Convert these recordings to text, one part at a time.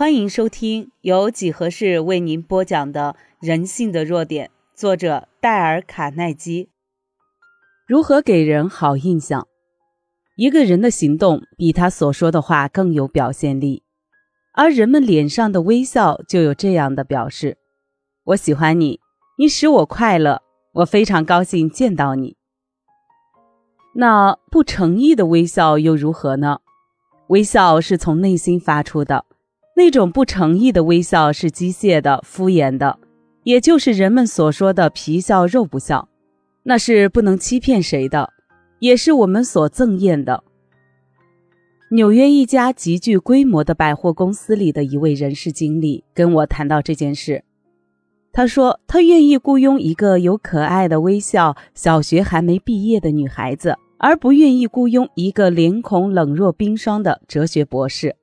欢迎收听由几何式为您播讲的《人性的弱点》，作者戴尔·卡耐基。如何给人好印象？一个人的行动比他所说的话更有表现力，而人们脸上的微笑就有这样的表示：我喜欢你，你使我快乐，我非常高兴见到你。那不诚意的微笑又如何呢？微笑是从内心发出的。那种不诚意的微笑是机械的、敷衍的，也就是人们所说的“皮笑肉不笑”，那是不能欺骗谁的，也是我们所憎厌的。纽约一家极具规模的百货公司里的一位人事经理跟我谈到这件事，他说他愿意雇佣一个有可爱的微笑、小学还没毕业的女孩子，而不愿意雇佣一个脸孔冷若冰霜的哲学博士。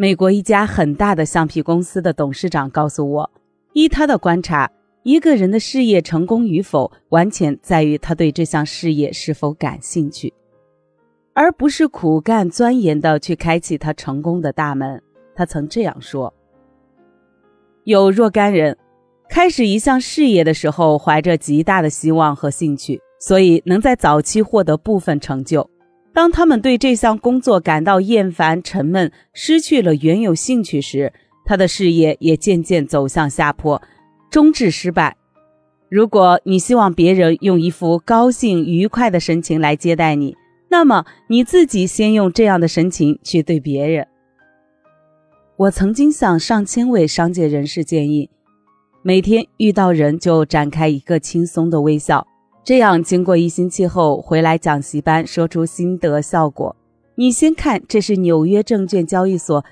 美国一家很大的橡皮公司的董事长告诉我，依他的观察，一个人的事业成功与否，完全在于他对这项事业是否感兴趣，而不是苦干钻研的去开启他成功的大门。他曾这样说：“有若干人开始一项事业的时候，怀着极大的希望和兴趣，所以能在早期获得部分成就。”当他们对这项工作感到厌烦、沉闷，失去了原有兴趣时，他的事业也渐渐走向下坡，终至失败。如果你希望别人用一副高兴、愉快的神情来接待你，那么你自己先用这样的神情去对别人。我曾经向上千位商界人士建议，每天遇到人就展开一个轻松的微笑。这样，经过一星期后回来讲习班，说出心得效果。你先看，这是纽约证券交易所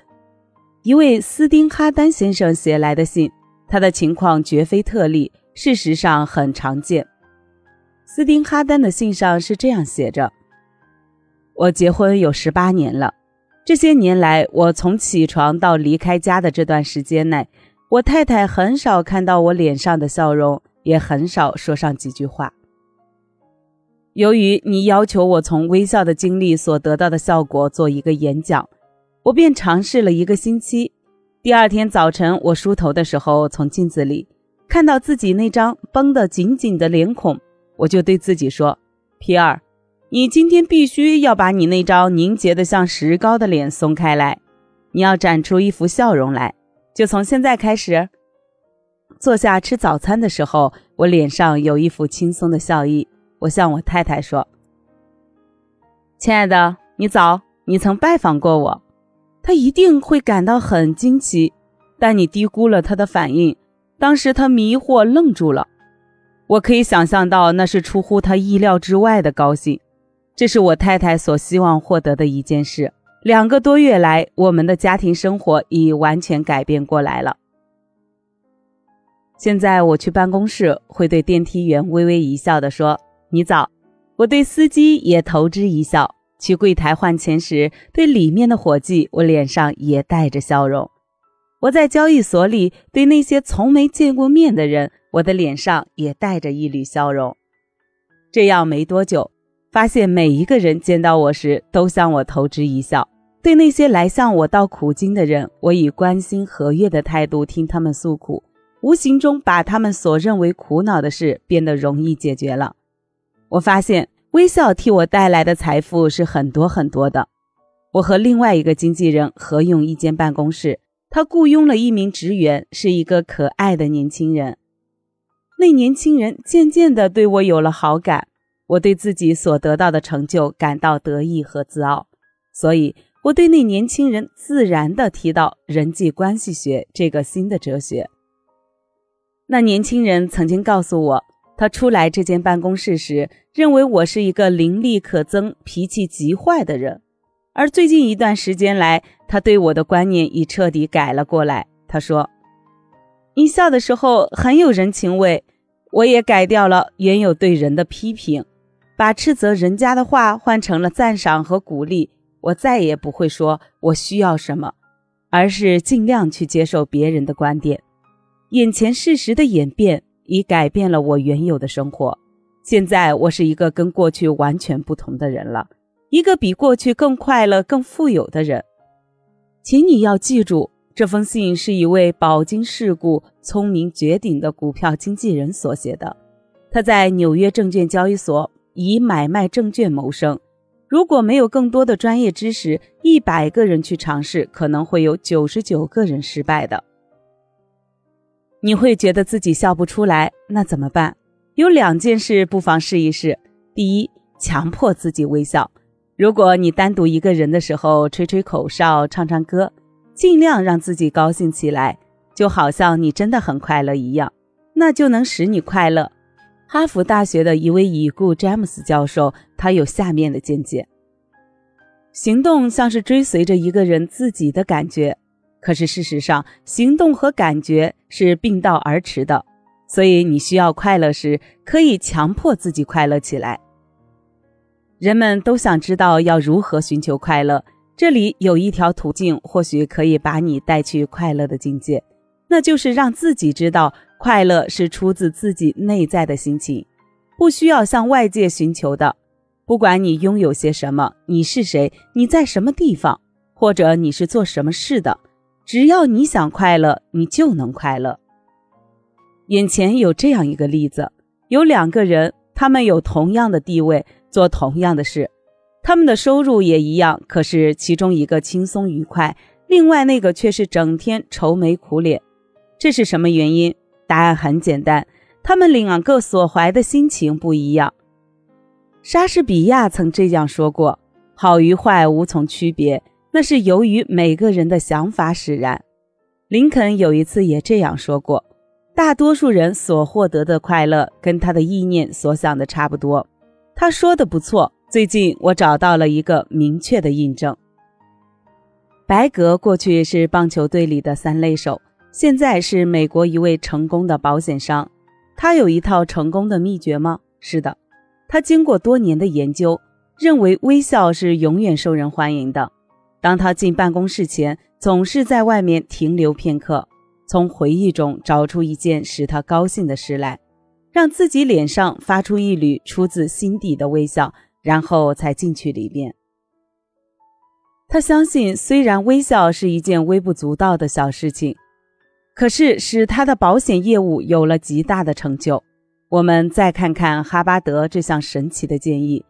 一位斯丁哈丹先生写来的信，他的情况绝非特例，事实上很常见。斯丁哈丹的信上是这样写着：“我结婚有十八年了，这些年来，我从起床到离开家的这段时间内，我太太很少看到我脸上的笑容，也很少说上几句话。”由于你要求我从微笑的经历所得到的效果做一个演讲，我便尝试了一个星期。第二天早晨，我梳头的时候，从镜子里看到自己那张绷得紧紧的脸孔，我就对自己说：“皮尔，你今天必须要把你那张凝结的像石膏的脸松开来，你要展出一副笑容来。就从现在开始。”坐下吃早餐的时候，我脸上有一副轻松的笑意。我向我太太说：“亲爱的，你早，你曾拜访过我，他一定会感到很惊奇，但你低估了他的反应。当时他迷惑愣住了，我可以想象到那是出乎他意料之外的高兴。这是我太太所希望获得的一件事。两个多月来，我们的家庭生活已完全改变过来了。现在我去办公室，会对电梯员微微一笑地说。”你早，我对司机也投之一笑。去柜台换钱时，对里面的伙计，我脸上也带着笑容。我在交易所里，对那些从没见过面的人，我的脸上也带着一缕笑容。这样没多久，发现每一个人见到我时，都向我投之一笑。对那些来向我道苦经的人，我以关心和悦的态度听他们诉苦，无形中把他们所认为苦恼的事变得容易解决了。我发现微笑替我带来的财富是很多很多的。我和另外一个经纪人合用一间办公室，他雇佣了一名职员，是一个可爱的年轻人。那年轻人渐渐地对我有了好感，我对自己所得到的成就感到得意和自傲，所以我对那年轻人自然地提到人际关系学这个新的哲学。那年轻人曾经告诉我。他初来这间办公室时，认为我是一个灵力可增、脾气极坏的人，而最近一段时间来，他对我的观念已彻底改了过来。他说：“你笑的时候很有人情味。”我也改掉了原有对人的批评，把斥责人家的话换成了赞赏和鼓励。我再也不会说我需要什么，而是尽量去接受别人的观点。眼前事实的演变。已改变了我原有的生活，现在我是一个跟过去完全不同的人了，一个比过去更快乐、更富有的人。请你要记住，这封信是一位饱经世故、聪明绝顶的股票经纪人所写的。他在纽约证券交易所以买卖证券谋生。如果没有更多的专业知识，一百个人去尝试，可能会有九十九个人失败的。你会觉得自己笑不出来，那怎么办？有两件事不妨试一试。第一，强迫自己微笑。如果你单独一个人的时候，吹吹口哨，唱唱歌。尽量让自己高兴起来，就好像你真的很快乐一样，那就能使你快乐。哈佛大学的一位已故詹姆斯教授，他有下面的见解：行动像是追随着一个人自己的感觉，可是事实上，行动和感觉是并道而驰的。所以，你需要快乐时，可以强迫自己快乐起来。人们都想知道要如何寻求快乐。这里有一条途径，或许可以把你带去快乐的境界，那就是让自己知道快乐是出自自己内在的心情，不需要向外界寻求的。不管你拥有些什么，你是谁，你在什么地方，或者你是做什么事的，只要你想快乐，你就能快乐。眼前有这样一个例子：有两个人，他们有同样的地位，做同样的事。他们的收入也一样，可是其中一个轻松愉快，另外那个却是整天愁眉苦脸。这是什么原因？答案很简单，他们两个所怀的心情不一样。莎士比亚曾这样说过：“好与坏无从区别，那是由于每个人的想法使然。”林肯有一次也这样说过：“大多数人所获得的快乐，跟他的意念所想的差不多。”他说的不错。最近我找到了一个明确的印证。白格过去是棒球队里的三垒手，现在是美国一位成功的保险商。他有一套成功的秘诀吗？是的，他经过多年的研究，认为微笑是永远受人欢迎的。当他进办公室前，总是在外面停留片刻，从回忆中找出一件使他高兴的事来，让自己脸上发出一缕出自心底的微笑。然后才进去里面。他相信，虽然微笑是一件微不足道的小事情，可是使他的保险业务有了极大的成就。我们再看看哈巴德这项神奇的建议。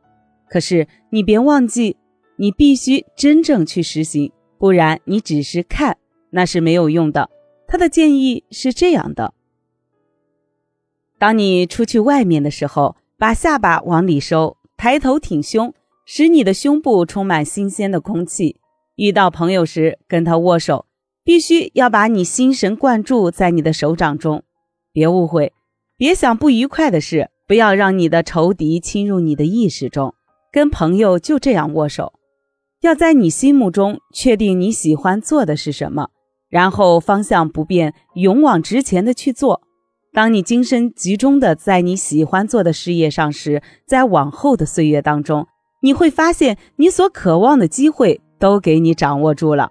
可是你别忘记，你必须真正去实行，不然你只是看，那是没有用的。他的建议是这样的：当你出去外面的时候，把下巴往里收。抬头挺胸，使你的胸部充满新鲜的空气。遇到朋友时，跟他握手，必须要把你心神灌注在你的手掌中。别误会，别想不愉快的事，不要让你的仇敌侵入你的意识中。跟朋友就这样握手，要在你心目中确定你喜欢做的是什么，然后方向不变，勇往直前的去做。当你精神集中的在你喜欢做的事业上时，在往后的岁月当中，你会发现你所渴望的机会都给你掌握住了。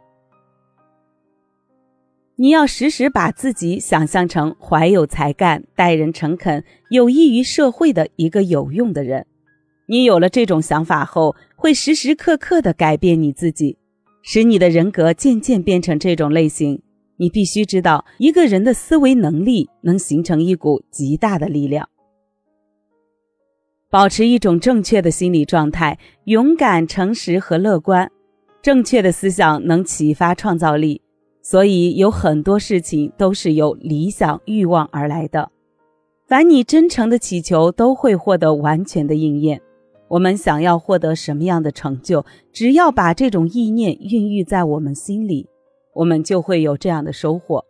你要时时把自己想象成怀有才干、待人诚恳、有益于社会的一个有用的人。你有了这种想法后，会时时刻刻的改变你自己，使你的人格渐渐变成这种类型。你必须知道，一个人的思维能力能形成一股极大的力量。保持一种正确的心理状态，勇敢、诚实和乐观。正确的思想能启发创造力，所以有很多事情都是由理想、欲望而来的。凡你真诚的祈求，都会获得完全的应验。我们想要获得什么样的成就，只要把这种意念孕育在我们心里。我们就会有这样的收获。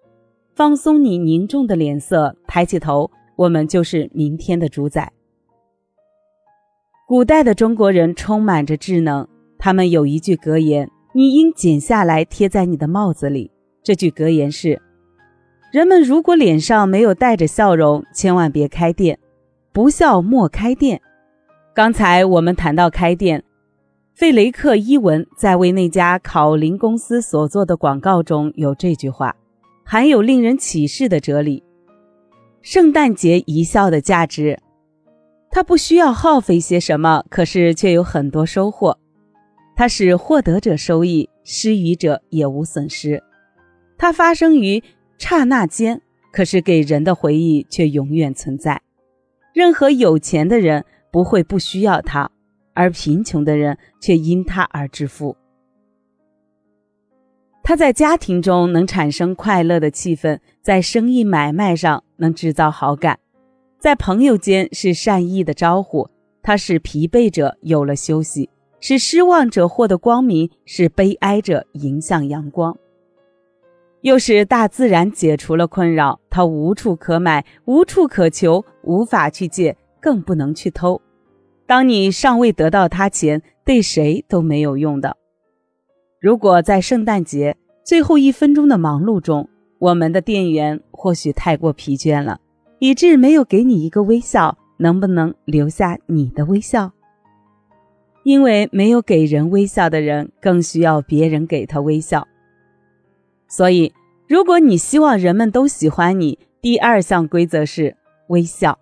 放松你凝重的脸色，抬起头，我们就是明天的主宰。古代的中国人充满着智能，他们有一句格言：“你应剪下来贴在你的帽子里。”这句格言是：人们如果脸上没有带着笑容，千万别开店。不笑莫开店。刚才我们谈到开店。费雷克伊文在为那家考林公司所做的广告中有这句话，含有令人启示的哲理：圣诞节一笑的价值。它不需要耗费些什么，可是却有很多收获。它使获得者收益，施予者也无损失。它发生于刹那间，可是给人的回忆却永远存在。任何有钱的人不会不需要它，而贫穷的人却因它而致富。它在家庭中能产生快乐的气氛，在生意买卖上能制造好感，在朋友间是善意的招呼。它使疲惫者有了休息，使失望者获得光明，使悲哀者迎向阳光。又使大自然解除了困扰。它无处可买，无处可求，无法去借，更不能去偷。当你尚未得到它前，对谁都没有用的。如果在圣诞节最后一分钟的忙碌中，我们的店员或许太过疲倦了，以致没有给你一个微笑，能不能留下你的微笑？因为没有给人微笑的人，更需要别人给他微笑。所以，如果你希望人们都喜欢你，第二项规则是微笑。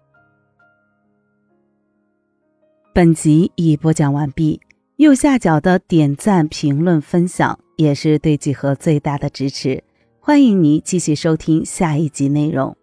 本集已播讲完毕。右下角的点赞、评论、分享也是对几何最大的支持。欢迎你继续收听下一集内容。